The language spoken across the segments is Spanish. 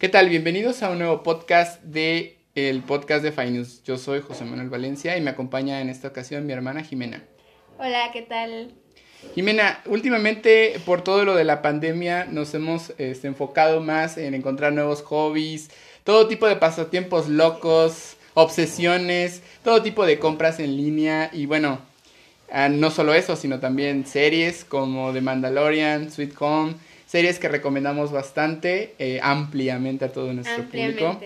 ¿Qué tal? Bienvenidos a un nuevo podcast de el podcast de Finus. Yo soy José Manuel Valencia y me acompaña en esta ocasión mi hermana Jimena. Hola, ¿qué tal? Jimena, últimamente por todo lo de la pandemia nos hemos este, enfocado más en encontrar nuevos hobbies, todo tipo de pasatiempos locos, obsesiones, todo tipo de compras en línea y bueno, ah, no solo eso, sino también series como The Mandalorian, Sweet Home, series que recomendamos bastante eh, ampliamente a todo nuestro público.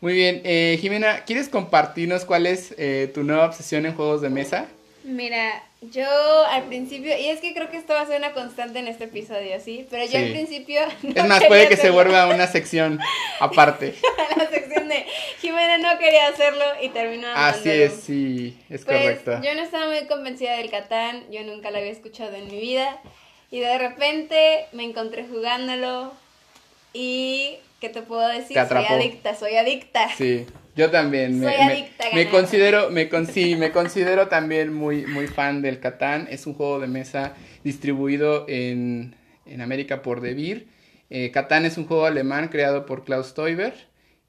Muy bien, eh, Jimena, ¿quieres compartirnos cuál es eh, tu nueva obsesión en juegos de mesa? Mira, yo al principio, y es que creo que esto va a ser una constante en este episodio, ¿sí? Pero yo al principio... es más, puede que se vuelva una sección aparte. la sección de Jimena no quería hacerlo y terminó Así es, sí, es pues, correcto. Yo no estaba muy convencida del Catán, yo nunca lo había escuchado en mi vida. Y de repente me encontré jugándolo y ¿qué te puedo decir? Soy adicta, soy adicta. Sí, yo también. Soy me, adicta. Me, considero, me, sí, me considero también muy, muy fan del Catán. Es un juego de mesa distribuido en, en América por Devir. Eh, Catán es un juego alemán creado por Klaus Teuber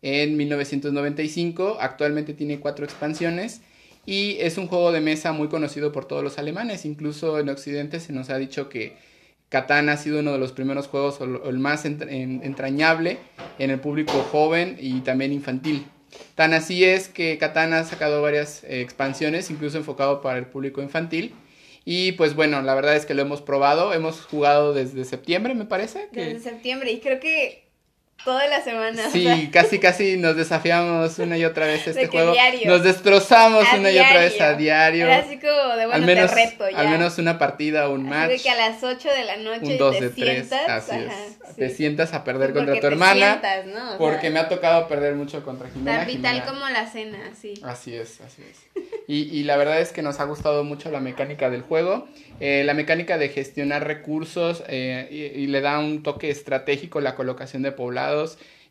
en 1995. Actualmente tiene cuatro expansiones. Y es un juego de mesa muy conocido por todos los alemanes. Incluso en Occidente se nos ha dicho que Catán ha sido uno de los primeros juegos o el más entrañable en el público joven y también infantil. Tan así es que Catán ha sacado varias eh, expansiones, incluso enfocado para el público infantil. Y pues bueno, la verdad es que lo hemos probado, hemos jugado desde septiembre, me parece. Desde septiembre, y creo que toda la semana. Sí, casi casi nos desafiamos una y otra vez este juego. Nos destrozamos una y otra vez a diario. Era así como de bueno, al menos, reto ya. Al menos una partida o un match. De que a las 8 de la noche un 2 te de 3, sientas, así es. Te sientas a perder contra tu hermana. Sientas, ¿no? porque me ha tocado perder mucho contra Jimena. Tan vital como la cena, sí. Así es, así es. Y, y la verdad es que nos ha gustado mucho la mecánica del juego. Eh, la mecánica de gestionar recursos eh, y, le da un toque estratégico la colocación de poblados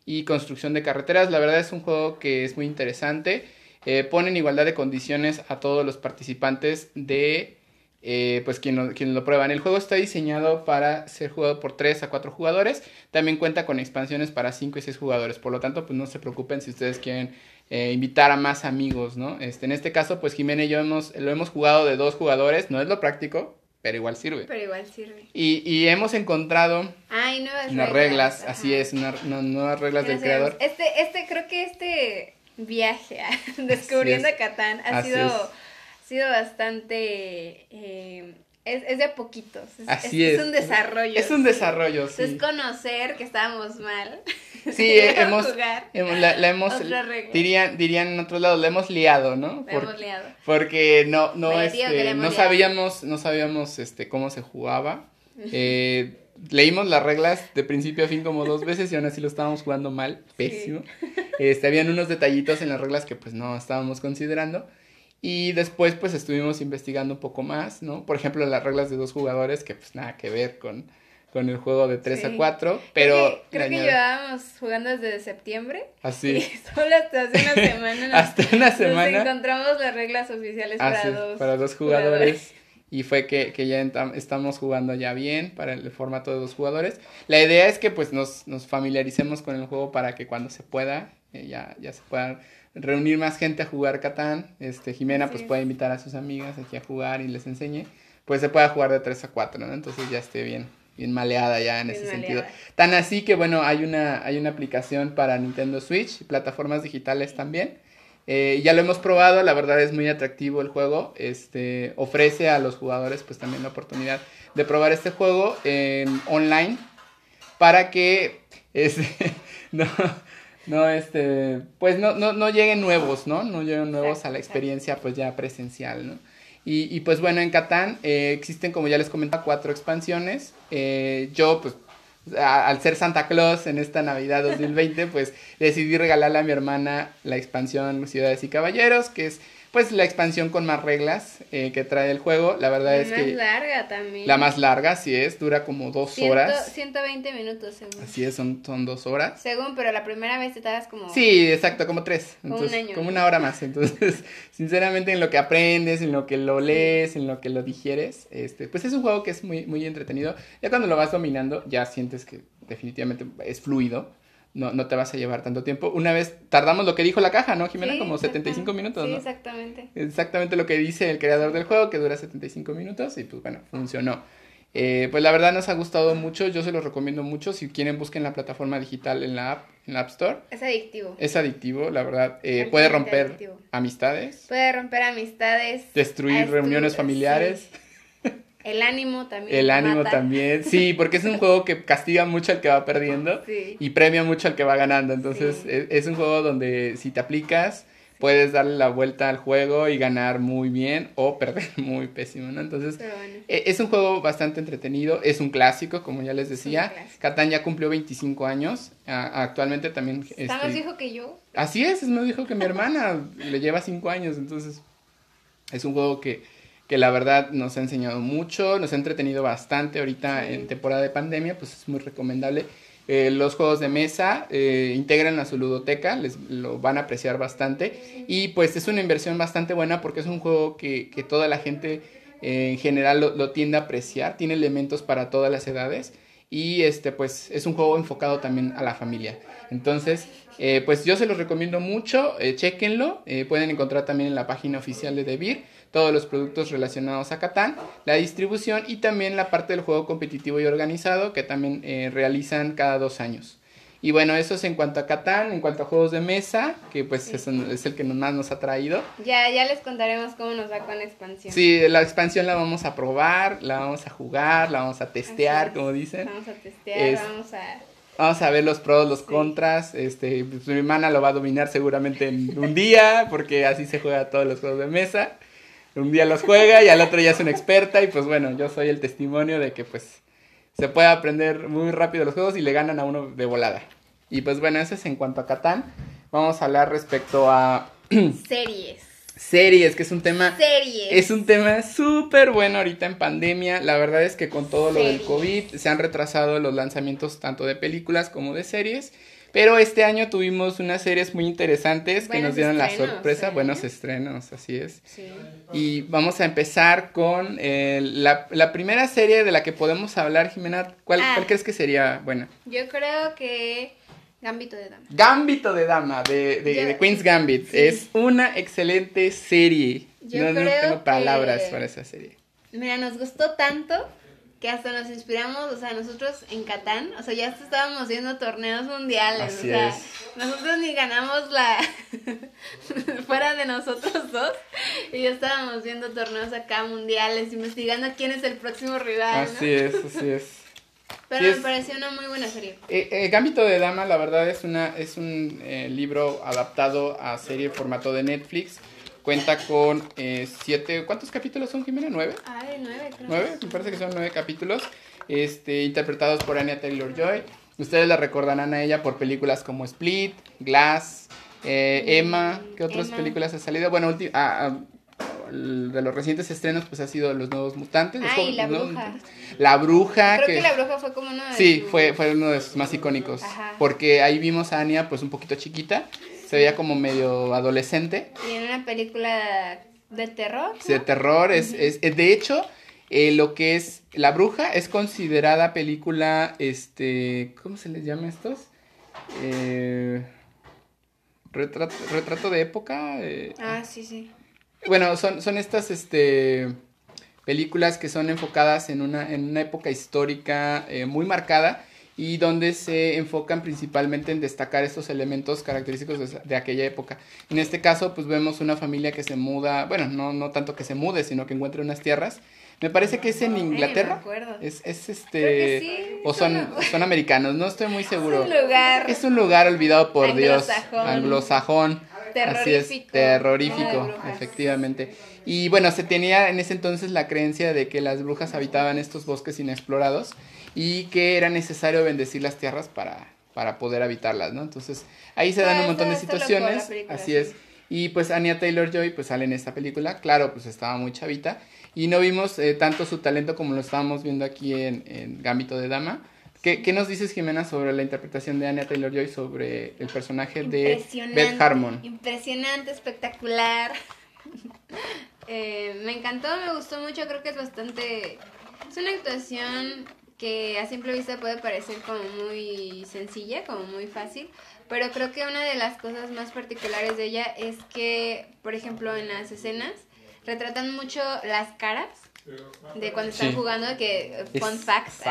y construcción de carreteras. La verdad es un juego que es muy interesante. Eh, pone en igualdad de condiciones a todos los participantes de pues quien lo, quien lo prueban. El juego está diseñado para ser jugado por 3 a 4 jugadores. También cuenta con expansiones para 5 y 6 jugadores. Por lo tanto, pues no se preocupen si ustedes quieren invitar a más amigos, ¿no? Este, en este caso, pues Jimena y yo hemos, lo hemos jugado de dos jugadores. No es lo práctico, pero igual sirve. Pero igual sirve. Y, y hemos encontrado Ay, nuevas unas reglas, así es, nuevas reglas del creador. Este, este, creo que este viaje a descubriendo Catán ha sido, sido bastante eh, es, es de a poquitos. Es, Así es, es. un desarrollo. Es un desarrollo, sí. Es conocer que estábamos mal. Sí, hemos, hemos, la, hemos, dirían, dirían en otros lados, la hemos liado, ¿no? La hemos liado. Porque no, no, este, no sabíamos, no sabíamos, este, cómo se jugaba. Eh, leímos las reglas de principio a fin como dos veces y aún así lo estábamos jugando mal, pésimo. Este, habían unos detallitos en las reglas que pues no estábamos considerando. Y después pues estuvimos investigando un poco más, ¿no? Por ejemplo, las reglas de dos jugadores, que pues nada que ver con, con el juego de 3 a 4, pero... Creo que, llevábamos jugando desde septiembre. Así. Y solo hasta hace una semana. hasta una semana. Nos encontramos las reglas oficiales para dos para dos jugadores. Y fue que, que ya estamos jugando ya bien para el formato de dos jugadores. La idea es que pues nos, nos familiaricemos con el juego para que cuando se pueda, eh, ya, ya se puedan reunir más gente a jugar Catán. Este, Jimena pues puede invitar a sus amigas aquí a jugar y les enseñe. Pues se pueda jugar de 3 a 4, ¿no? Entonces ya esté bien, bien maleada ya en ese sentido. Tan así que bueno, hay una, hay una aplicación para Nintendo Switch y plataformas digitales también. Eh, ya lo hemos probado, la verdad es muy atractivo el juego. Este ofrece a los jugadores pues también la oportunidad de probar este juego online para que este, no, no, este, pues no, no, no lleguen nuevos, ¿no? No lleguen nuevos a la experiencia pues ya presencial, ¿no? Y, y pues bueno, en Catán eh, existen, como ya les comentaba, cuatro expansiones. Eh, yo, pues, al ser Santa Claus en esta Navidad 2020, pues decidí regalarle a mi hermana la expansión Ciudades y Caballeros, que es pues la expansión con más reglas eh, que trae el juego. La verdad es que... La más larga también. La más larga, sí es, dura como dos horas. 120 minutos según. Así es, son, son dos horas. Según, pero la primera vez te tardas como... Sí, exacto, como tres. Como un año. Como una hora más. Entonces, sinceramente, en lo que aprendes, en lo que lo lees, en lo que lo digieres, este, pues es un juego que es muy, muy entretenido. Ya cuando lo vas dominando, ya sientes que definitivamente es fluido no, no te vas a llevar tanto tiempo. Una vez tardamos lo que dijo la caja, ¿no, Jimena? Como 75 minutos, sí, ¿no? exactamente. Exactamente lo que dice el creador del juego, que dura 75 minutos y pues bueno, funcionó. Eh, pues la verdad nos ha gustado mucho, yo se los recomiendo mucho. Si quieren, busquen la plataforma digital en la app, en la App Store. Es adictivo. Es adictivo, la verdad. Eh, puede romper amistades. Puede romper amistades. Destruir reuniones familiares. El ánimo también. El ánimo también, sí, porque es un juego que castiga mucho al que va perdiendo y premia mucho al que va ganando. Entonces es, es, un juego donde si te aplicas puedes darle la vuelta al juego y ganar muy bien o perder muy pésimo, ¿no? Entonces, e, es un juego bastante entretenido, es un clásico, como ya les decía. Catán ya cumplió 25 años, actualmente también... Está más viejo que yo. Así es, es más viejo que mi hermana, le lleva 5 años, entonces es un juego que, que la verdad nos ha enseñado mucho, nos ha entretenido bastante ahorita en temporada de pandemia, pues es muy recomendable. Eh, los juegos de mesa eh, integran a su ludoteca, les lo van a apreciar bastante y pues es una inversión bastante buena porque es un juego que, que toda la gente eh, en general lo, lo, tiende a apreciar, tiene elementos para todas las edades y este pues es un juego enfocado también a la familia. Entonces, pues yo se los recomiendo mucho, chequenlo, pueden encontrar también en la página oficial de Debir todos los productos relacionados a Catán, la distribución y también la parte del juego competitivo y organizado que también eh, realizan cada dos años. Y bueno, eso es en cuanto a Catán, en cuanto a juegos de mesa, que pues es, el que más nos ha traído. Ya, ya les contaremos cómo nos va con la expansión. Sí, la expansión la vamos a probar, la vamos a jugar, la vamos a testear, como dicen. Vamos a testear, vamos a... Vamos a ver los pros, los contras. Este, pues, mi hermana lo va a dominar seguramente en un día, porque así se juega todos los juegos de mesa un día los juega y al otro ya es una experta y pues bueno, yo soy el testimonio de que pues se puede aprender muy rápido los juegos y le ganan a uno de volada. Y pues bueno, eso es en cuanto a Catán. Vamos a hablar respecto a... Series. Series, que es un tema... Series. Es un tema súper bueno ahorita en pandemia. La verdad es que con todo lo del COVID se han retrasado los lanzamientos tanto de películas como de series. Pero este año tuvimos unas series muy interesantes que nos dieron la sorpresa, buenos estrenos, así es. Sí. Y vamos a empezar con eh, la, la, primera serie de la que podemos hablar, Jimena. ¿Cuál, ah. crees que sería buena? Yo creo que Gambito de Dama. Gambito de Dama, de, de, Queen's Gambit. Es una excelente serie. Yo no, creo no tengo palabras para esa serie. Mira, nos gustó tanto que hasta nos inspiramos, o sea, nosotros en Catán, o sea, ya estábamos viendo torneos mundiales, o sea, nosotros ni ganamos la fuera de nosotros dos, y ya estábamos viendo torneos acá mundiales, investigando quién es el próximo rival. Así es, así es. Pero me pareció una muy buena serie. Eh, eh, Gambito de Dama, la verdad, es una es un eh, libro adaptado a serie formato de Netflix Cuenta con eh, siete, ¿cuántos capítulos son, Jimena? ¿Nueve? Ah, nueve, creo. ¿Nueve? Me parece que son nueve capítulos, este, interpretados por Anya Taylor-Joy. Ustedes la recordarán a ella por películas como Split, Glass, eh, Emma, ¿qué otras películas ha salido? Bueno, ah, ah, de los recientes estrenos pues ha sido Los Nuevos Mutantes. Ah, y La Bruja. La Bruja. Creo que, La Bruja fue como uno de Sí, fue, fue uno de sus más icónicos. Porque ahí vimos a Anya pues un poquito chiquita se veía como medio adolescente. Y en una película de terror. De terror, es, es, de hecho, eh, lo que es La Bruja es considerada película, este, ¿cómo se les llama estos? Eh, retrato, retrato de época. Eh, ah, sí, sí. Bueno, son, son estas, este, películas que son enfocadas en una, en una época histórica muy marcada y donde se enfocan principalmente en destacar estos elementos característicos de, aquella época. En este caso, pues vemos una familia que se muda, bueno, no, no tanto que se mude, sino que encuentra unas tierras. Me parece que es en Inglaterra. es, es este. O son, son americanos, no estoy muy seguro. Es un lugar. Es un lugar olvidado por Dios. Anglosajón. Terrorífico. Así es, terrorífico, efectivamente. Y bueno, se tenía en ese entonces la creencia de que las brujas habitaban estos bosques inexplorados y que era necesario bendecir las tierras para, para poder habitarlas, ¿no? Entonces, ahí se dan un montón de situaciones, así es. Y pues Anya Taylor-Joy pues sale en esta película, claro, pues estaba muy chavita y no vimos eh, tanto su talento como lo estábamos viendo aquí en, en Gambito de Dama. ¿Qué, ¿Qué, nos dices, Jimena, sobre la interpretación de Anya Taylor-Joy sobre el personaje de Beth Harmon? Impresionante, espectacular. eh, me encantó, me gustó mucho, creo que es bastante... Es una actuación que a simple vista puede parecer como muy sencilla, como muy fácil, pero creo que una de las cosas más particulares de ella es que, por ejemplo, en las escenas retratan mucho las caras de cuando están jugando, que fun facts,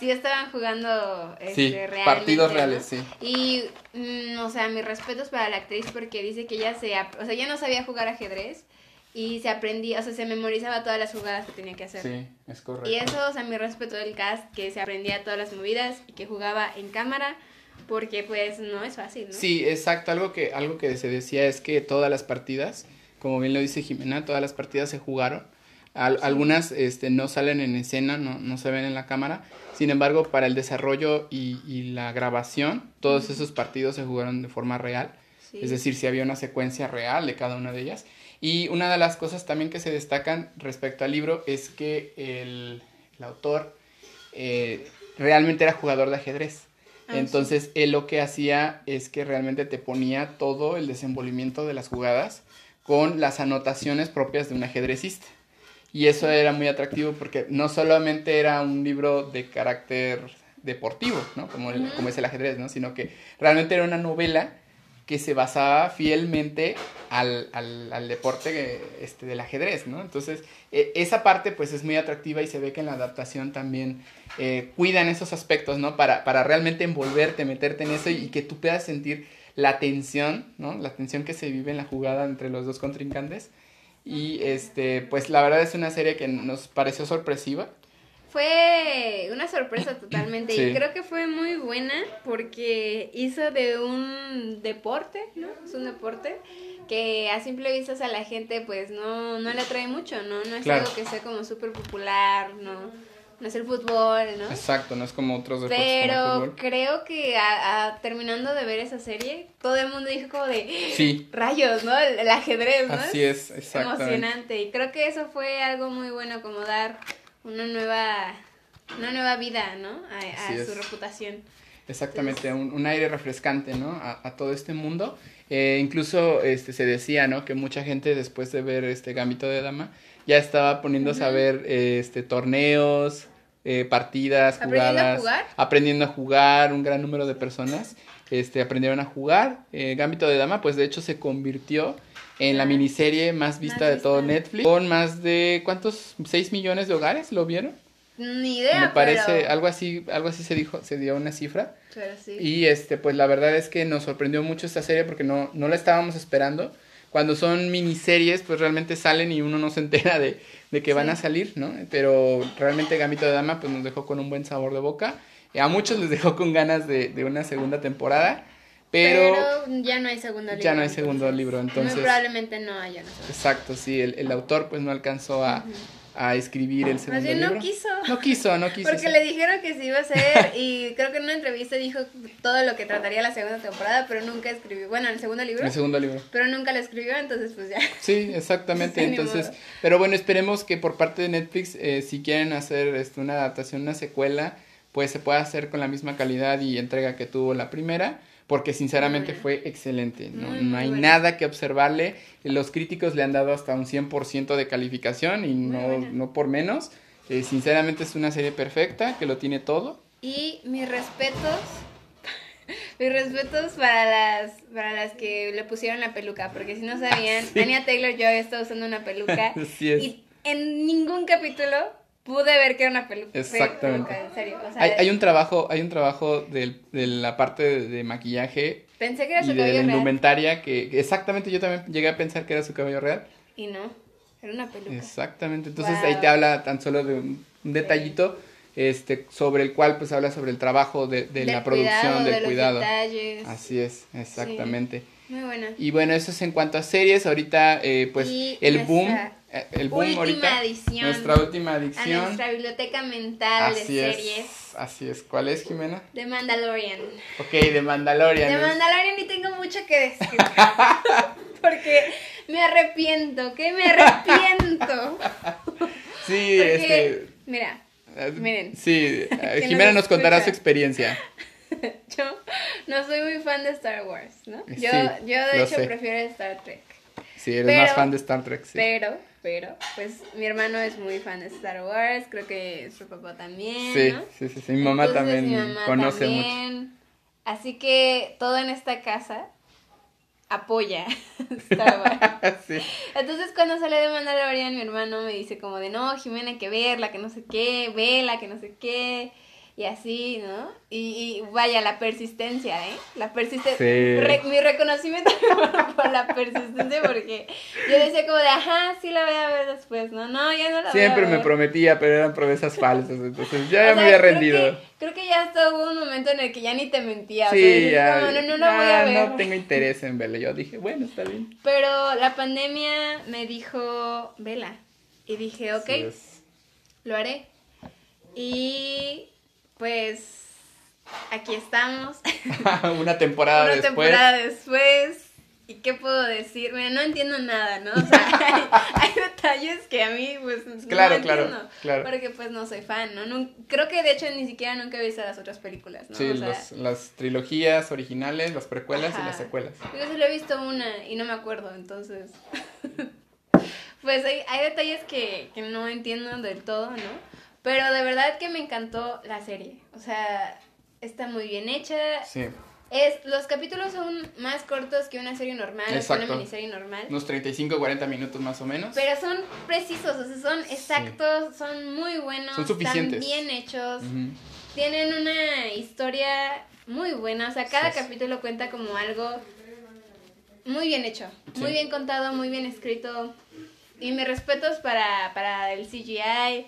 sí estaban jugando este, partidos reales, sí. Y, mm, o sea, mis respetos para la actriz porque dice que ella se, o sea, ella no sabía jugar ajedrez y se aprendía, o sea, se memorizaba todas las jugadas que tenía que hacer. Sí, es correcto. Y eso, o sea, mi respeto del cast, que se aprendía todas las movidas y que jugaba en cámara, porque pues no es fácil, ¿no? Sí, exacto, algo que, algo que se decía es que todas las partidas, como bien lo dice Jimena, todas las partidas se jugaron algunas este, no salen en escena, no, no se ven en la cámara. Sin embargo, para el desarrollo y, y la grabación, todos esos partidos se jugaron de forma real. Es decir, si había una secuencia real de cada una de ellas. Y una de las cosas también que se destacan respecto al libro es que el, el autor eh, realmente era jugador de ajedrez. Ah, Entonces, él lo que hacía es que realmente te ponía todo el desenvolvimiento de las jugadas con las anotaciones propias de un ajedrecista. Y eso era muy atractivo porque no solamente era un libro de carácter deportivo, ¿no? Como, como es el ajedrez, ¿no? Sino que realmente era una novela que se basaba fielmente al, al, al deporte este, del ajedrez, ¿no? Entonces, e, esa parte pues es muy atractiva y se ve que en la adaptación también eh, cuidan esos aspectos, ¿no? Para, para realmente envolverte, meterte en eso y, y que tú puedas sentir la tensión, ¿no? La tensión que se vive en la jugada entre los dos contrincantes y este, pues la verdad es una serie que nos pareció sorpresiva. Fue una sorpresa totalmente y creo que fue muy buena porque hizo de un deporte, ¿no? Es un deporte que a simple vista a la gente pues no, no le atrae mucho, ¿no? No es algo que sea como súper popular, ¿no? no es el fútbol, ¿no? Exacto, no es como otros deportes. Pero creo que a, terminando de ver esa serie, todo el mundo dijo como de sí. rayos, ¿no? El, ajedrez, ¿no? Así es, exacto. Emocionante. Y creo que eso fue algo muy bueno, como dar una nueva, una nueva vida, ¿no? A, su reputación. Exactamente, un, un, aire refrescante, ¿no? A, a todo este mundo. Eh, incluso este, se decía, ¿no? Que mucha gente después de ver este Gambito de Dama ya estaba poniéndose a ver este, torneos, eh, partidas, jugadas, aprendiendo a jugar, un gran número de personas este, aprendieron a jugar. Eh, Gambito de Dama, pues de hecho se convirtió en la miniserie más vista de todo Netflix, con más de, ¿cuántos? ¿6 millones de hogares lo vieron? Ni idea. Me parece, algo así, algo así se dijo, se dio una cifra. Y este, pues la verdad es que nos sorprendió mucho esta serie porque no, no la estábamos esperando cuando son miniseries, pues realmente salen y uno no se entera de, de que van a salir, ¿no? Pero realmente Gambito de Dama pues nos dejó con un buen sabor de boca. A muchos les dejó con ganas de, de una segunda temporada. Pero, ya no hay segundo libro. Ya no hay segundo libro, entonces. Muy probablemente no haya. Exacto, sí, el, el autor pues no alcanzó a, a escribir el segundo Más bien no quiso. No quiso, no quiso. Porque le dijeron que se iba a hacer y creo que en una entrevista dijo todo lo que trataría la segunda temporada, pero nunca escribió. Bueno, el segundo libro. El segundo libro. Pero nunca lo escribió, entonces pues ya. Sí, exactamente. entonces, pero bueno, esperemos que por parte de Netflix, eh, si quieren hacer este, una adaptación, una secuela, pues se pueda hacer con la misma calidad y entrega que tuvo la primera porque sinceramente fue excelente. No, hay nada que observarle. Los críticos le han dado hasta un 100% de calificación y no, no por menos. Eh, sinceramente es una serie perfecta que lo tiene todo. Y mis respetos, mis respetos para las, para las que le pusieron la peluca, porque si no sabían, Anya Taylor Joy está usando una peluca y en ningún capítulo pude ver que era una peluca. Exactamente. hay, un trabajo, hay un trabajo de, la parte de, maquillaje. Pensé que era su y de la indumentaria que exactamente yo también llegué a pensar que era su cabello real. Y no, era una peluca. Exactamente. Entonces ahí te habla tan solo de un, detallito este sobre el cual pues habla sobre el trabajo de, la producción, del cuidado. Así es, exactamente. Muy buena. Y bueno, eso es en cuanto a series. Ahorita, eh, pues, el boom eh, el boom última ahorita, edición, nuestra última edición. A nuestra biblioteca mental de series. así es. ¿Cuál es, Jimena? The Mandalorian. Ok, The Mandalorian. The Mandalorian y tengo mucho que decir. porque me arrepiento, que me arrepiento. sí, este... Mira, eh, miren. Sí, Jimena nos contará su experiencia. yo no soy muy fan de Star Wars, ¿no? Yo, yo de hecho prefiero Star Trek. Sí, eres más fan de Star Trek, sí. Pero, pero, pues mi hermano es muy fan de Star Wars, creo que su papá también. Sí, sí, sí, sí, mi mamá también conoce mucho. Así que todo en esta casa apoya Star Wars. sí. Entonces cuando sale de Mandalorian mi hermano me dice como de no, Jimena hay que verla, que no sé qué, vela, que no sé qué y así, ¿no? Y, vaya, la persistencia, ¿eh? La persistencia. mi reconocimiento por la persistencia, porque yo decía como de, ajá, sí la voy a ver después, ¿no? No, ya no la Siempre voy a me prometía, pero eran promesas falsas, entonces ya, me había rendido. Creo que, ya hasta hubo un momento en el que ya ni te mentía. Sí, ya. no, no, no voy a ver. No tengo interés en verla. Yo dije, bueno, está bien. Pero la pandemia me dijo, vela. Y dije, ok, lo haré. Y pues aquí estamos. Una temporada Una después. Una temporada después. ¿Y qué puedo decir? Mira, no entiendo nada, ¿no? O sea, hay, detalles que a mí, pues, claro, no claro, entiendo. Claro. Porque, pues, no soy fan, ¿no? creo que, de hecho, ni siquiera nunca he visto las otras películas, ¿no? Sí, las trilogías originales, las precuelas y las secuelas. Yo solo he visto una y no me acuerdo, entonces... pues hay, hay detalles que, que no entiendo del todo, ¿no? Pero de verdad que me encantó la serie. O sea, está muy bien hecha. Sí. Es, los capítulos son más cortos que una serie normal, Exacto. una miniserie normal. Unos 35 40 minutos más o menos. Pero son precisos, o sea, son exactos, son muy buenos. Son suficientes. Están bien hechos. Tienen una historia muy buena. O sea, cada capítulo cuenta como algo muy bien hecho. Muy bien contado, muy bien escrito. Y mis respetos para, para el CGI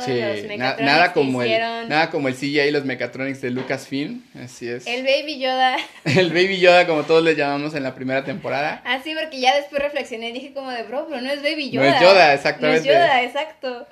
sí, nada como el nada como el CGI y los Mechatronics de Lucasfilm, así es. El Baby Yoda. el Baby Yoda como todos le llamamos en la primera temporada. Ah, sí, porque ya después reflexioné y dije como de, bro, pero no es Baby Yoda. No es Yoda, exactamente. No es Yoda, exacto.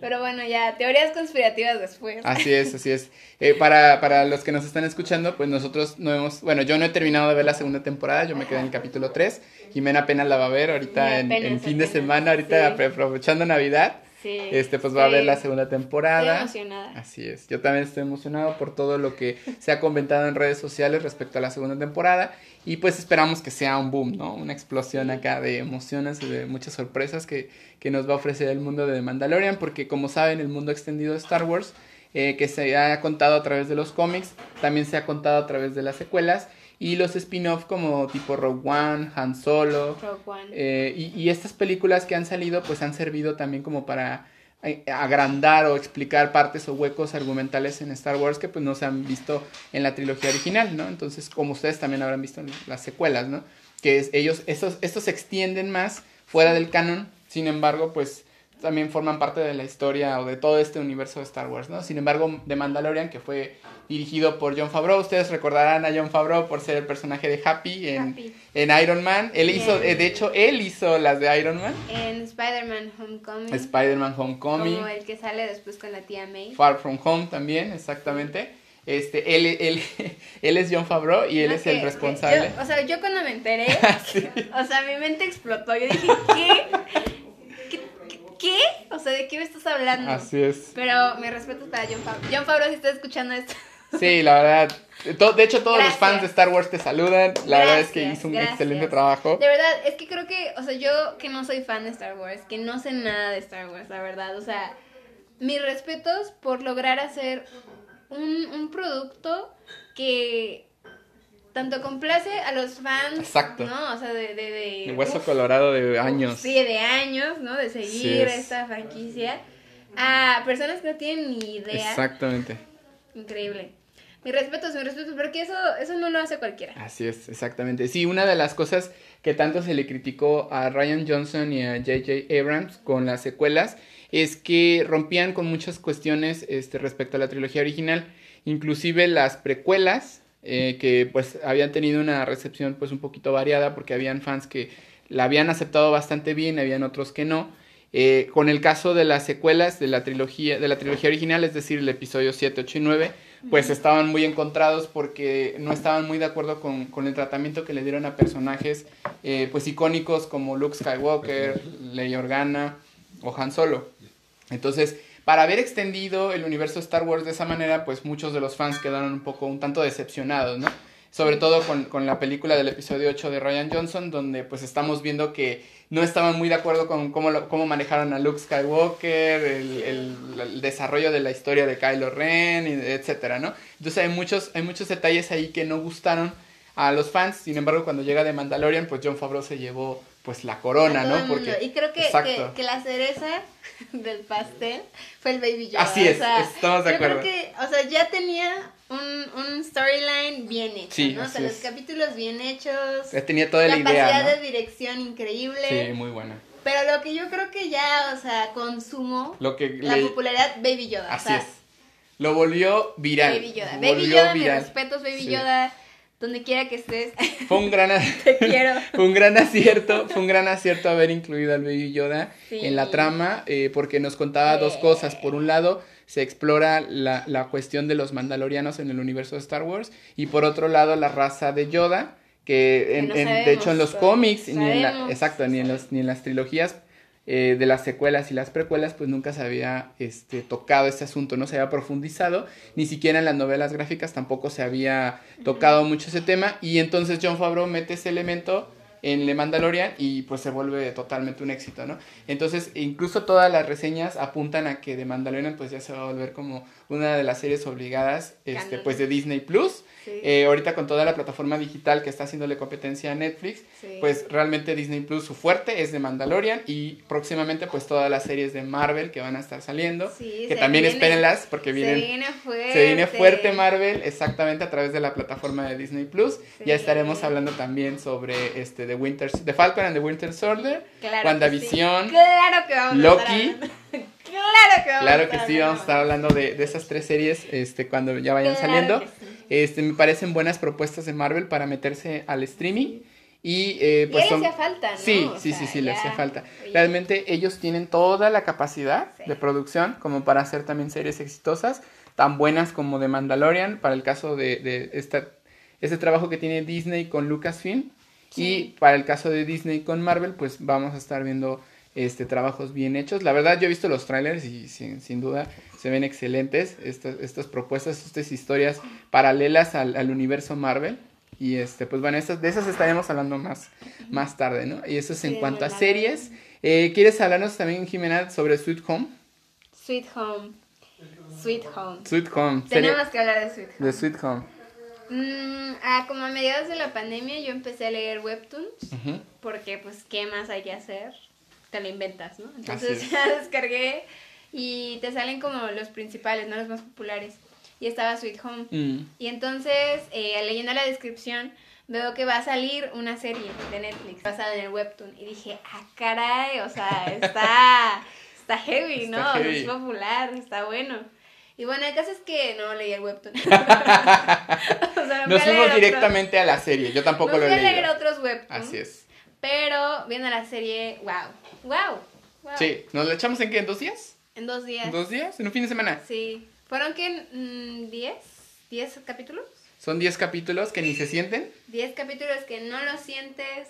Pero bueno, ya, teorías conspirativas después. Así es, así es. Eh, para, para los que nos están escuchando, pues nosotros no hemos, bueno, yo no he terminado de ver la segunda temporada, yo me quedé en el capítulo 3, Jimena apenas la va a ver ahorita en, fin de semana, ahorita aprovechando Navidad. Sí, este, pues va a haber la segunda temporada. Estoy emocionada. Así es. Yo también estoy emocionado por todo lo que se ha comentado en redes sociales respecto a la segunda temporada. Y pues esperamos que sea un boom, ¿no? Una explosión acá de emociones y de muchas sorpresas que, que nos va a ofrecer el mundo de Mandalorian. Porque como saben, el mundo extendido de Star Wars, eh, que se ha contado a través de los cómics, también se ha contado a través de las secuelas. Y los spin-off como tipo Rogue One, Han Solo. Rogue One. Eh, y, y, estas películas que han salido pues han servido también como para eh, agrandar o explicar partes o huecos argumentales en Star Wars que pues no se han visto en la trilogía original, ¿no? Entonces como ustedes también habrán visto en las secuelas, ¿no? Que es, ellos, estos, estos se extienden más fuera del canon, sin embargo pues también forman parte de la historia o de todo este universo de Star Wars, ¿no? Sin embargo, The Mandalorian, que fue dirigido por John Favreau, ustedes recordarán a John Favreau por ser el personaje de Happy en, en Iron Man. Él hizo, eh, de hecho, él hizo las de Iron Man. En Spider-Man Homecoming. Spider-Man Homecoming. Como el que sale después con la tía May. Far From Home también, exactamente. Este, él, él, él es John Favreau y él es el responsable. o sea, yo cuando me enteré, o sea, mi mente explotó. Yo dije, ¿qué? Sea, ¿de qué me estás hablando? Así es. Pero mi respeto para John Favreau. John Favreau, si estás escuchando esto. Sí, la verdad. De hecho, todos los fans de Star Wars te saludan. La verdad es que hizo un excelente trabajo. De verdad, es que creo que, o sea, yo que no soy fan de Star Wars, que no sé nada de Star Wars, la verdad. O sea, mis respetos por lograr hacer un, un producto que tanto complace a los fans, Exacto. ¿no? O sea, de... de, de hueso colorado de años. sí, de años, ¿no? De seguir esta franquicia. A personas que no tienen ni idea. Exactamente. Increíble. Mi respeto, mi respeto, porque eso, eso no lo hace cualquiera. Así es, exactamente. Sí, una de las cosas que tanto se le criticó a Ryan Johnson y a J.J. Abrams con las secuelas es que rompían con muchas cuestiones este, respecto a la trilogía original. Inclusive las precuelas eh, que pues habían tenido una recepción pues un poquito variada porque habían fans que la habían aceptado bastante bien, habían otros que no. Eh, con el caso de las secuelas de la trilogía, de la trilogía original, es decir, el episodio 7, 8 y 9, pues estaban muy encontrados porque no estaban muy de acuerdo con, con el tratamiento que le dieron a personajes eh, pues icónicos como Luke Skywalker, Leia Organa o Han Solo. Entonces, para haber extendido el universo Star Wars de esa manera, pues muchos de los fans quedaron un poco, un tanto decepcionados, ¿no? sobre todo con, con, la película del episodio 8 de Ryan Johnson, donde pues estamos viendo que no estaban muy de acuerdo con cómo, cómo manejaron a Luke Skywalker, el, desarrollo de la historia de Kylo Ren, etcétera, ¿no? Entonces hay muchos, hay muchos detalles ahí que no gustaron a los fans, sin embargo cuando llega de Mandalorian, pues John Favreau se llevó pues la corona, ¿no? Porque, y creo que, que, que, la cereza del pastel fue el Baby Yoda. Así es, estamos de acuerdo. Yo creo que, o sea, ya tenía un, un storyline bien hecho, ¿no? O sea, los capítulos bien hechos. Ya tenía toda la idea, Capacidad de dirección increíble. Sí, muy buena. Pero lo que yo creo que ya, o sea, consumó lo que la popularidad Baby Yoda. Así es. Lo volvió viral. Baby Yoda. Baby Yoda, mis respetos, Baby Yoda donde quiera que estés. Fue un gran Te quiero. fue un gran acierto, fue un gran acierto haber incluido al Baby Yoda en la trama, eh, porque nos contaba dos cosas. Por un lado, se explora la, la, cuestión de los mandalorianos en el universo de Star Wars, y por otro lado, la raza de Yoda, que, en, de hecho en los cómics, ni en la, exacto, ni en, los, ni en las trilogías eh, de las secuelas y las precuelas, pues nunca se había este, tocado este asunto, no se había profundizado, ni siquiera en las novelas gráficas tampoco se había tocado mucho ese tema, y entonces John Favreau mete ese elemento en Le Mandalorian y pues se vuelve totalmente un éxito, ¿no? Entonces, incluso todas las reseñas apuntan a que The Mandalorian pues ya se va a volver como una de las series obligadas este, pues de Disney Plus eh, ahorita con toda la plataforma digital que está haciéndole competencia a Netflix, pues realmente Disney Plus su fuerte es de Mandalorian y próximamente pues todas las series de Marvel que van a estar saliendo, que también espérenlas porque vienen, se viene fuerte. Se viene fuerte Marvel exactamente a través de la plataforma de Disney Plus. Ya estaremos hablando también sobre este de Winter, The Falcon and the Winter Soldier, claro WandaVision, claro que vamos Loki. Claro que vamos Claro que sí, vamos a estar hablando de, de esas tres series este, cuando ya vayan saliendo. Este, me parecen buenas propuestas de Marvel para meterse al streaming. Y, eh, pues le hacía falta, ¿no? Sí, sí, sí, sí, le hacía falta. Realmente ellos tienen toda la capacidad de producción como para hacer también series exitosas, tan buenas como de Mandalorian, para el caso de, de esta, este trabajo que tiene Disney con Lucasfilm. Y para el caso de Disney con Marvel, pues vamos a estar viendo este, trabajos bien hechos. La verdad, yo he visto los trailers y sin, sin duda se ven excelentes estas, estas propuestas, estas historias paralelas al, al, universo Marvel. Y este, pues bueno, estas, de esas estaremos hablando más, más tarde, ¿no? Y eso es en cuanto a series. Eh, ¿Quieres hablarnos también, Jimena, sobre Sweet Home? Sweet Home. Sweet Home. Sweet Home. Tenemos que hablar de Sweet Home. De Sweet Home. Mm, ah, como a mediados de la pandemia yo empecé a leer webtoons, porque pues, ¿qué más hay que hacer? Te lo inventas, ¿no? Entonces ya descargué y te salen como los principales, ¿no? Los más populares. Y estaba Sweet Home. Mm. Y entonces, eh, leyendo la descripción, veo que va a salir una serie de Netflix basada en el webtoon. Y dije, ah, caray, o sea, está, está heavy, ¿no? Es popular, está bueno. Y bueno, el caso es que no leí el webtoon. o sea, Nos fuimos directamente a la serie, yo tampoco lo leí. Leer otros webtoons. Así es. Pero viendo la serie, wow, wow. wow. Sí, ¿nos la echamos en qué? ¿En dos días? En dos días. ¿En dos días? ¿En un fin de semana? Sí. ¿Fueron qué? Mm, ¿Diez? ¿Diez capítulos? Son diez capítulos que ni se sienten. Diez capítulos que no lo sientes.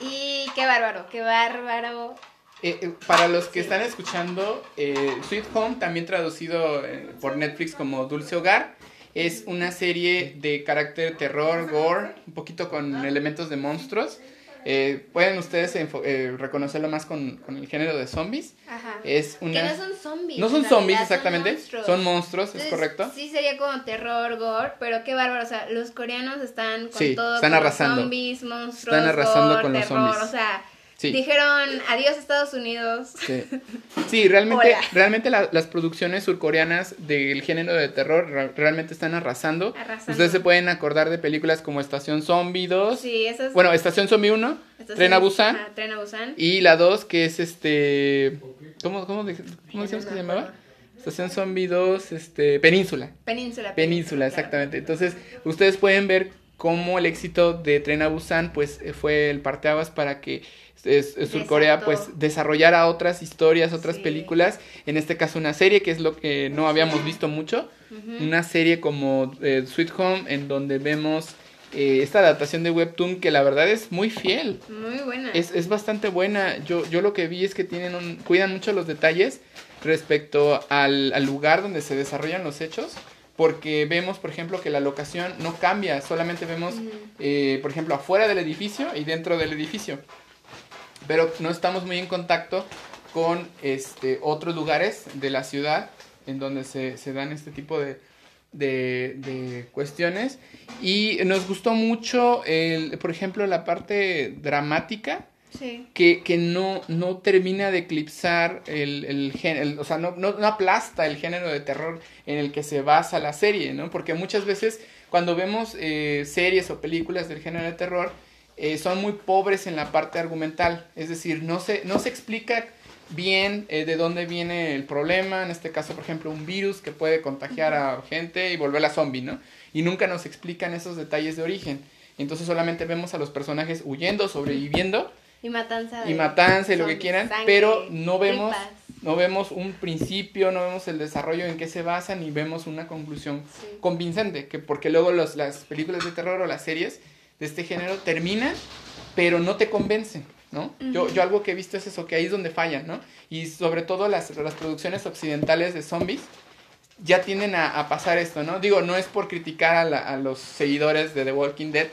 Y qué bárbaro, qué bárbaro. Eh, eh, para los que están escuchando, eh, Sweet Home, también traducido por Netflix como Dulce Hogar, es una serie de carácter terror, gore, un poquito con elementos de monstruos. Eh, pueden ustedes eh, reconocerlo más con, con, el género de zombies. Ajá. Es una... Que no son zombies. No son zombies, exactamente. Son monstruos, son monstruos es correcto. Sí, sería como terror, gore, pero qué bárbaro. O sea, los coreanos están con sí, todo. Están arrasando. Zombies, monstruos. Están arrasando gore, con los terror, zombies. O sea, Dijeron adiós Estados Unidos. Sí, sí realmente, realmente la, las producciones surcoreanas del género de terror realmente están arrasando. arrasando. Ustedes se pueden acordar de películas como Estación Zombie 2. Sí, esas... Bueno, Estación Zombie 1, Estación... Tren a Busan. Ah, Tren a Busan. Y la 2 que es este... ¿Cómo, cómo, cómo decíamos que se llamaba? Estación Zombie 2, este, Península. Península. Península, exactamente. Entonces, ustedes pueden ver cómo el éxito de Tren a Busan, pues, fue el parteaguas para que es, es Surcorea pues desarrollara otras historias, otras Sí. películas, en este caso una serie que es lo que no habíamos visto mucho, una serie como eh, Sweet Home en donde vemos eh, esta adaptación de Webtoon que la verdad es muy fiel, Muy buena. es, es bastante buena, yo, yo lo que vi es que tienen un, cuidan mucho los detalles respecto al, al lugar donde se desarrollan los hechos, porque vemos, por ejemplo, que la locación no cambia, solamente vemos, eh, por ejemplo, afuera del edificio y dentro del edificio. Pero no estamos muy en contacto con este, otros lugares de la ciudad en donde se, se dan este tipo de, de, de, cuestiones. Y nos gustó mucho, el, por ejemplo, la parte dramática. Que, que no, no termina de eclipsar el, el género, o sea, no, no, no, aplasta el género de terror en el que se basa la serie, ¿no? Porque muchas veces cuando vemos eh, series o películas del género de terror, eh, son muy pobres en la parte argumental, es decir, no se, no se explica bien eh, de dónde viene el problema, en este caso, por ejemplo, un virus que puede contagiar a gente y volverla zombie, ¿no? Y nunca nos explican esos detalles de origen. Entonces solamente vemos a los personajes huyendo, sobreviviendo. Y matanza. y matanza y lo que quieran, pero no vemos, no vemos un principio, no vemos el desarrollo en qué se basa, ni vemos una conclusión convincente, que porque luego los, las películas de terror o las series de este género terminan, pero no te convencen. ¿no? yo, yo algo que he visto es eso, que ahí es donde fallan, ¿no? Y sobre todo las, las producciones occidentales de zombies ya tienden a, pasar esto, ¿no? Digo, no es por criticar a, a los seguidores de The Walking Dead,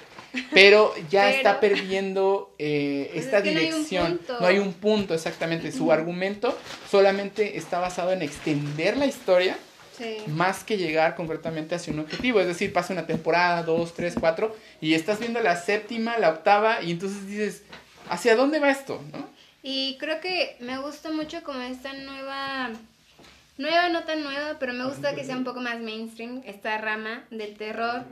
pero ya está perdiendo eh, pues esta dirección. No hay, un punto, exactamente. Su argumento solamente está basado en extender la historia. Más que llegar concretamente hacia un objetivo. Es decir, pasa una temporada, dos, tres, cuatro, y estás viendo la séptima, la octava, y entonces dices, ¿hacia dónde va esto? ¿no? Y creo que me gusta mucho como esta nueva, nueva, no tan nueva, pero me gusta que sea un poco más mainstream, esta rama del terror,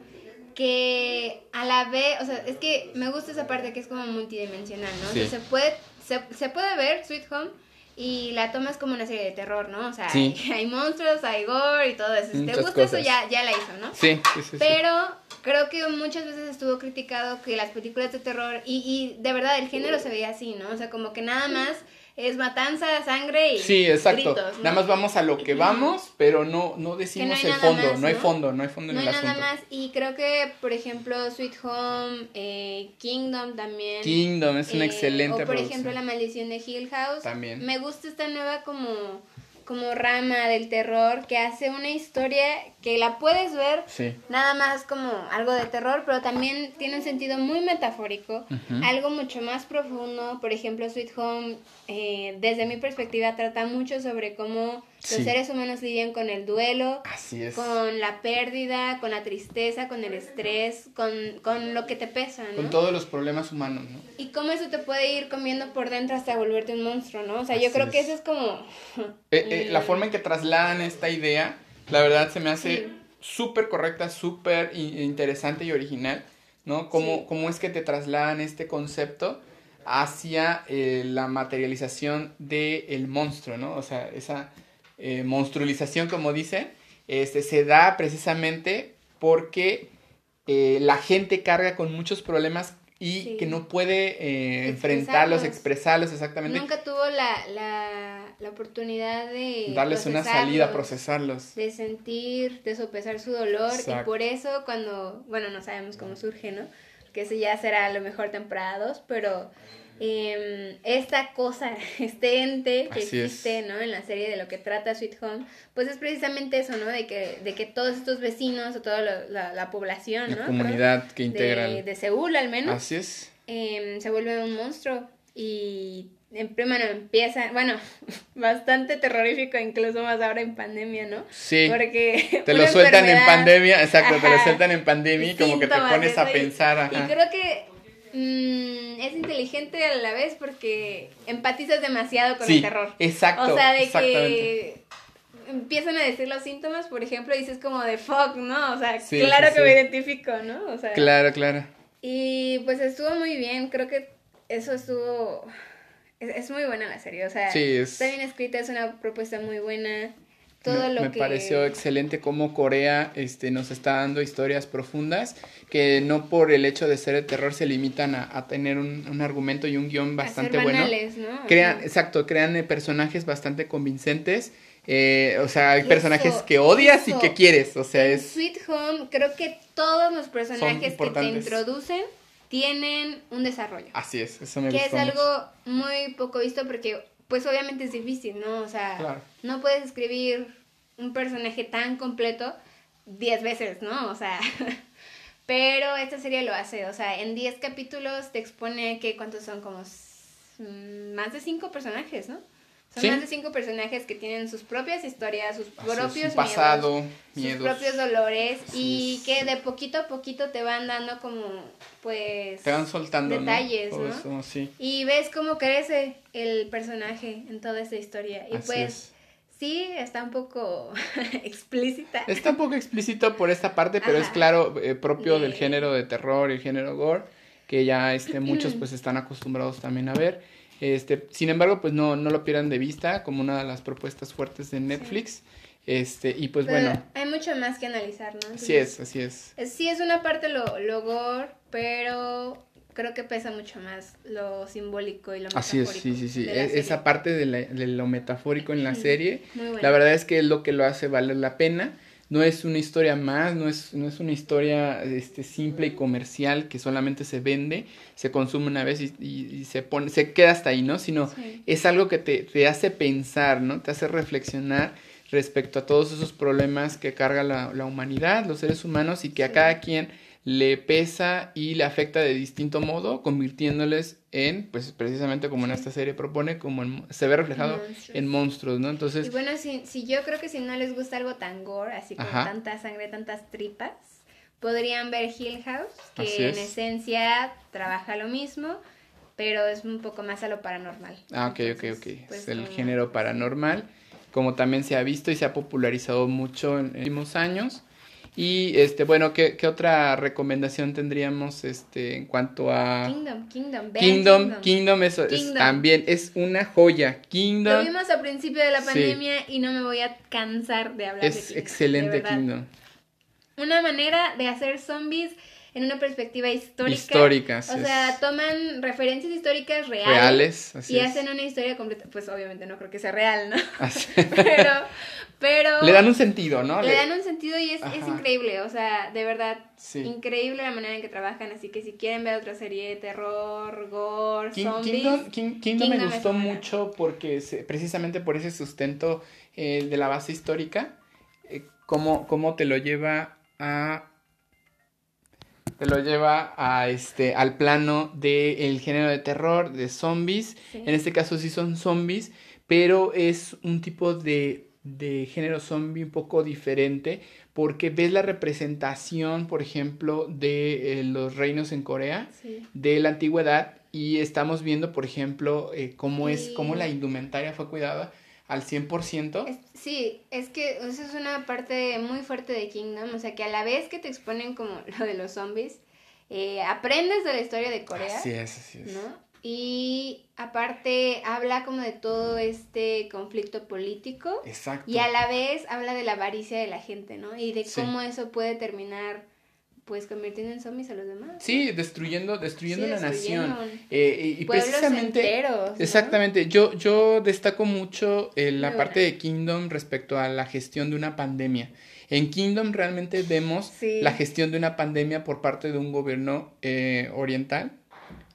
que a la vez, o sea, es que me gusta esa parte que es como multidimensional, ¿no? se puede, se, se puede ver Sweet Home y la tomas como una serie de terror, ¿no? O sea, hay, monstruos, hay gore y todo eso. Si te gusta eso, ya, ya la hizo, ¿no? Sí, sí, sí. Pero creo que muchas veces estuvo criticado que las películas de terror, y, y de verdad el género se veía así, ¿no? O sea, como que nada más es matanza, sangre y Sí, exacto. Nada más vamos a lo que vamos, pero no, no decimos el fondo, no hay fondo, no hay fondo en el asunto. No hay nada más, y creo que, por ejemplo, Sweet Home, eh, Kingdom también. Kingdom es una eh, excelente O por ejemplo, La Maldición de Hill House. También. Me gusta esta nueva como como rama del terror que hace una historia que la puedes ver nada más como algo de terror, pero también tiene un sentido muy metafórico, algo mucho más profundo. Por ejemplo, Sweet Home, eh, desde mi perspectiva, trata mucho sobre cómo los seres humanos lidian con el duelo, con la pérdida, con la tristeza, con el estrés, con, con lo que te pesa, ¿no? Con todos los problemas humanos, ¿no? Y cómo eso te puede ir comiendo por dentro hasta volverte un monstruo, ¿no? O sea, yo creo que eso es como... Eh, eh, la forma en que trasladan esta idea, la verdad se me hace súper correcta, súper interesante y original, ¿no? Cómo, cómo es que te trasladan este concepto hacia eh, la materialización del monstruo, ¿no? O sea, esa eh, monstrualización, como dice, este, se da precisamente porque eh, la gente carga con muchos problemas y que no puede eh, enfrentarlos, expresarlos exactamente. Nunca tuvo la, la, la oportunidad de darles una salida, procesarlos. De sentir, de sopesar su dolor y por eso cuando, bueno, no sabemos cómo surge, ¿no? Que eso ya será a lo mejor temporada 2, pero eh, esta cosa, este ente que existe, ¿no? En la serie de lo que trata Sweet Home, pues es precisamente eso, ¿no? De que, de que todos estos vecinos o toda la, la, población, la comunidad que integra. De, de, Seúl al menos. Así es. Eh, se vuelve un monstruo y en bueno, empieza, bueno, bastante terrorífico incluso más ahora en pandemia, ¿no? Sí. Porque te lo sueltan en pandemia, exacto, te lo sueltan en pandemia y como que te pones a pensar, ajá. Y creo que Mm, es inteligente a la vez porque empatizas demasiado con el terror. Exacto. O sea, de que empiezan a decir los síntomas, por ejemplo, y dices como de fuck, ¿no? O sea, claro que me identifico, ¿no? O sea, claro, claro. Y pues estuvo muy bien, creo que eso estuvo... Es, muy buena la serie, o sea, está bien escrita, es una propuesta muy buena todo me, me pareció excelente cómo Corea este, nos está dando historias profundas que no por el hecho de ser de terror se limitan a, tener un, argumento y un guion bastante bueno. ¿no? Crean, exacto, crean eh, personajes bastante convincentes. Eh, o sea, hay personajes que odias y que quieres. O sea, es. Sweet Home, creo que todos los personajes que te introducen tienen un desarrollo. Así es, eso me Que es algo muy poco visto porque pues obviamente es difícil, ¿no? O sea, no puedes escribir un personaje tan completo 10 veces, ¿no? O sea, pero esta serie lo hace, o sea, en 10 capítulos te expone que cuántos son como más de 5 personajes, ¿no? Son más de cinco personajes que tienen sus propias historias, sus propios pasado, miedos, sus propios dolores y que de poquito a poquito te van dando como, pues... Te van soltando, Detalles, ¿no? Y ves cómo crece el personaje en toda esta historia. Y pues... Sí, está un poco explícita. Está un poco explícito por esta parte, pero es claro, eh, propio del género de terror y el género gore, que ya este, muchos pues están acostumbrados también a ver. Este, sin embargo, pues no, no lo pierdan de vista como una de las propuestas fuertes de Netflix. Este, y pues bueno. Hay mucho más que analizar, ¿no? así es, así es. Sí es una parte lo, lo gore, pero creo que pesa mucho más lo simbólico y lo metafórico. Así es, sí, sí, sí. E, esa parte de, de, lo metafórico en la serie, la verdad es que es lo que lo hace valer la pena no es una historia más, no es, no es una historia este, simple y comercial que solamente se vende, se consume una vez y, se pone, se queda hasta ahí, ¿no? Sino es algo que te, te, hace pensar, ¿no? Te hace reflexionar respecto a todos esos problemas que carga la, la humanidad, los seres humanos, y que a cada quien le pesa y le afecta de distinto modo, convirtiéndoles en, pues precisamente como en esta serie propone, como se ve reflejado en monstruos, ¿no? Entonces... Y bueno, si, si yo creo que si no les gusta algo tan gore, así como tanta sangre, tantas tripas, podrían ver Hill House, que en esencia trabaja lo mismo, pero es un poco más a lo paranormal. Ah, ok, ok, ok. Pues, es el género paranormal, como también se ha visto y se ha popularizado mucho en los últimos años. Y este, bueno, ¿qué, ¿qué, otra recomendación tendríamos este en cuanto a Kingdom, Kingdom, Kingdom, Kingdom, eso Es, también es una joya. Kingdom. Lo vimos al principio de la pandemia y no me voy a cansar de hablar es de Kingdom. excelente Kingdom. Una manera de hacer zombies en una perspectiva histórica. Histórica, O sea, toman referencias históricas reales. y hacen una historia completa. Pues obviamente no creo que sea real, ¿no? pero, pero... Le dan un sentido, ¿no? Le, dan un sentido y es, es, increíble. O sea, de verdad, increíble la manera en que trabajan. Así que si quieren ver otra serie de terror, gore, zombies... Kingdom, me gustó mucho porque precisamente por ese sustento eh, de la base histórica, eh, cómo, cómo te lo lleva a te lo lleva a este al plano del género de terror, de zombies. En este caso sí son zombies, pero es un tipo de, de género zombie un poco diferente porque ves la representación, por ejemplo, de eh, los reinos en Corea, de la antigüedad, y estamos viendo, por ejemplo, eh, cómo es, cómo la indumentaria fue cuidada al 100%. sí, es que eso es una parte muy fuerte de Kingdom, o sea que a la vez que te exponen como lo de los zombies, eh, aprendes de la historia de Corea. Así es, así es. ¿no? Y aparte habla como de todo este conflicto político. Exacto. Y a la vez habla de la avaricia de la gente, ¿no? Y de cómo eso puede terminar pues convirtiendo en zombies a los demás. Sí, destruyendo, destruyendo la nación. Eh, y, precisamente. Exactamente. Yo, yo destaco mucho eh, la parte de Kingdom respecto a la gestión de una pandemia. En Kingdom realmente vemos la gestión de una pandemia por parte de un gobierno eh, oriental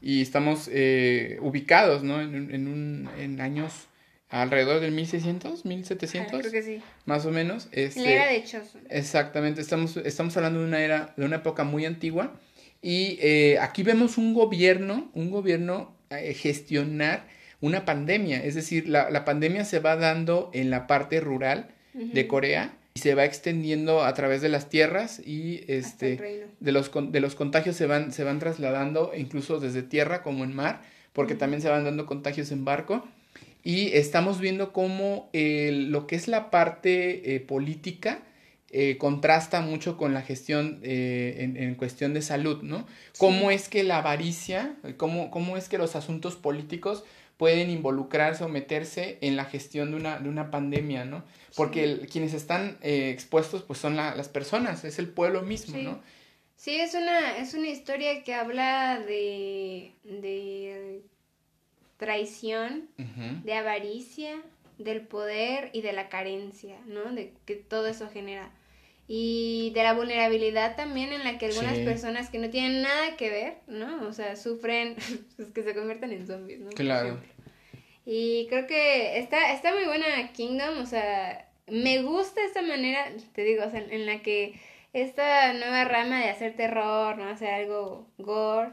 y estamos eh, ubicados, ¿no? En, en, un, en años alrededor del 1600, 1700. creo que sí. Más o menos. Este, la era de hechos. Exactamente, estamos, estamos hablando de una era, de una época muy antigua. Y eh, aquí vemos un gobierno, un gobierno eh, gestionar una pandemia. Es decir, la, la, pandemia se va dando en la parte rural de Corea y se va extendiendo a través de las tierras y este de los de los contagios se van se van trasladando incluso desde tierra como en mar porque también se van dando contagios en barco. Y estamos viendo cómo lo que es la parte eh, política eh, contrasta mucho con la gestión eh, en, cuestión de salud, ¿no? Cómo es que la avaricia, cómo, cómo es que los asuntos políticos pueden involucrarse o meterse en la gestión de una, de una pandemia, ¿no? Porque quienes están expuestos pues son las personas, es el pueblo mismo, ¿no? Sí, es una, es una historia que habla de, de traición, de avaricia, del poder y de la carencia, ¿no? De que todo eso genera. Y de la vulnerabilidad también en la que algunas personas que no tienen nada que ver, ¿no? O sea, sufren, pues que se convierten en zombies, ¿no? Claro. Y creo que está, está muy buena Kingdom, o sea, me gusta esta manera, te digo, o sea, en la que esta nueva rama de hacer terror, ¿no? Hacer algo gore,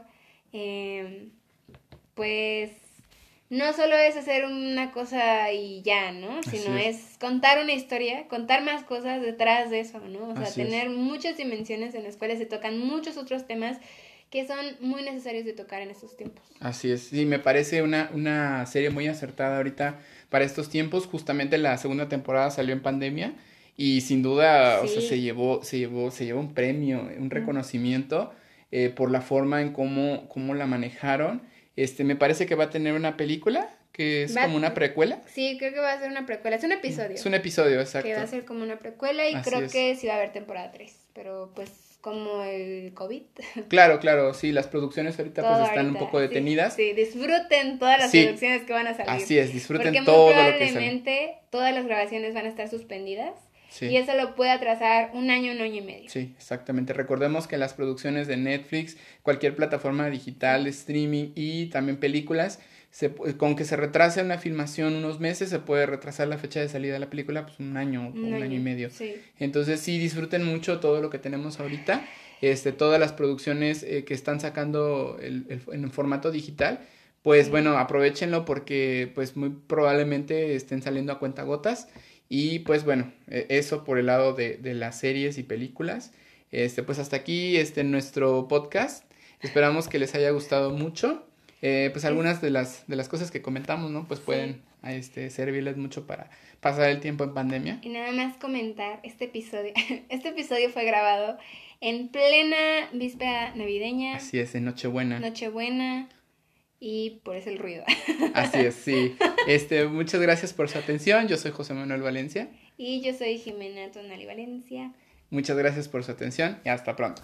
em, pues no solo es hacer una cosa y ya, ¿no? Sino es. contar una historia, contar más cosas detrás de eso, ¿no? O sea, tener muchas dimensiones en las cuales se tocan muchos otros temas que son muy necesarios de tocar en estos tiempos. Así es, sí, me parece una, una serie muy acertada ahorita para estos tiempos. Justamente la segunda temporada salió en pandemia y sin duda, o sea, se llevó, se llevó, se llevó un premio, un reconocimiento eh, por la forma en cómo, cómo la manejaron este, me parece que va a tener una película que es como una precuela. Sí, creo que va a ser una precuela. Es un episodio. Es un episodio, exacto. Que va a ser como una precuela y creo que sí va a haber temporada 3. Pero pues como el COVID. Claro, claro, sí, las producciones ahorita pues están un poco detenidas. Sí, disfruten todas las producciones que van a salir. Así es, disfruten todo lo que probablemente todas las grabaciones van a estar suspendidas. Y eso lo puede atrasar un año, un año y medio. Sí, exactamente. Recordemos que las producciones de Netflix, cualquier plataforma digital, streaming y también películas, se, con que se retrase una filmación unos meses, se puede retrasar la fecha de salida de la película pues un año o un, año, y medio. Entonces sí, disfruten mucho todo lo que tenemos ahorita, este, todas las producciones eh, que están sacando el, el, en formato digital, pues bueno, aprovechenlo porque pues muy probablemente estén saliendo a cuenta gotas y pues bueno, e, eso por el lado de, de las series y películas. Este, pues hasta aquí este, nuestro podcast. Esperamos que les haya gustado mucho. Eh, pues algunas de las, de las cosas que comentamos, ¿no? Pues pueden este, servirles mucho para pasar el tiempo en pandemia. Y nada más comentar, este episodio, este episodio fue grabado en plena víspera navideña. Así es, en Nochebuena. Nochebuena y por eso el ruido. Así es, sí. Este, muchas gracias por su atención. Yo soy José Manuel Valencia. Y yo soy Jimena Tonali Valencia. Muchas gracias por su atención y hasta pronto.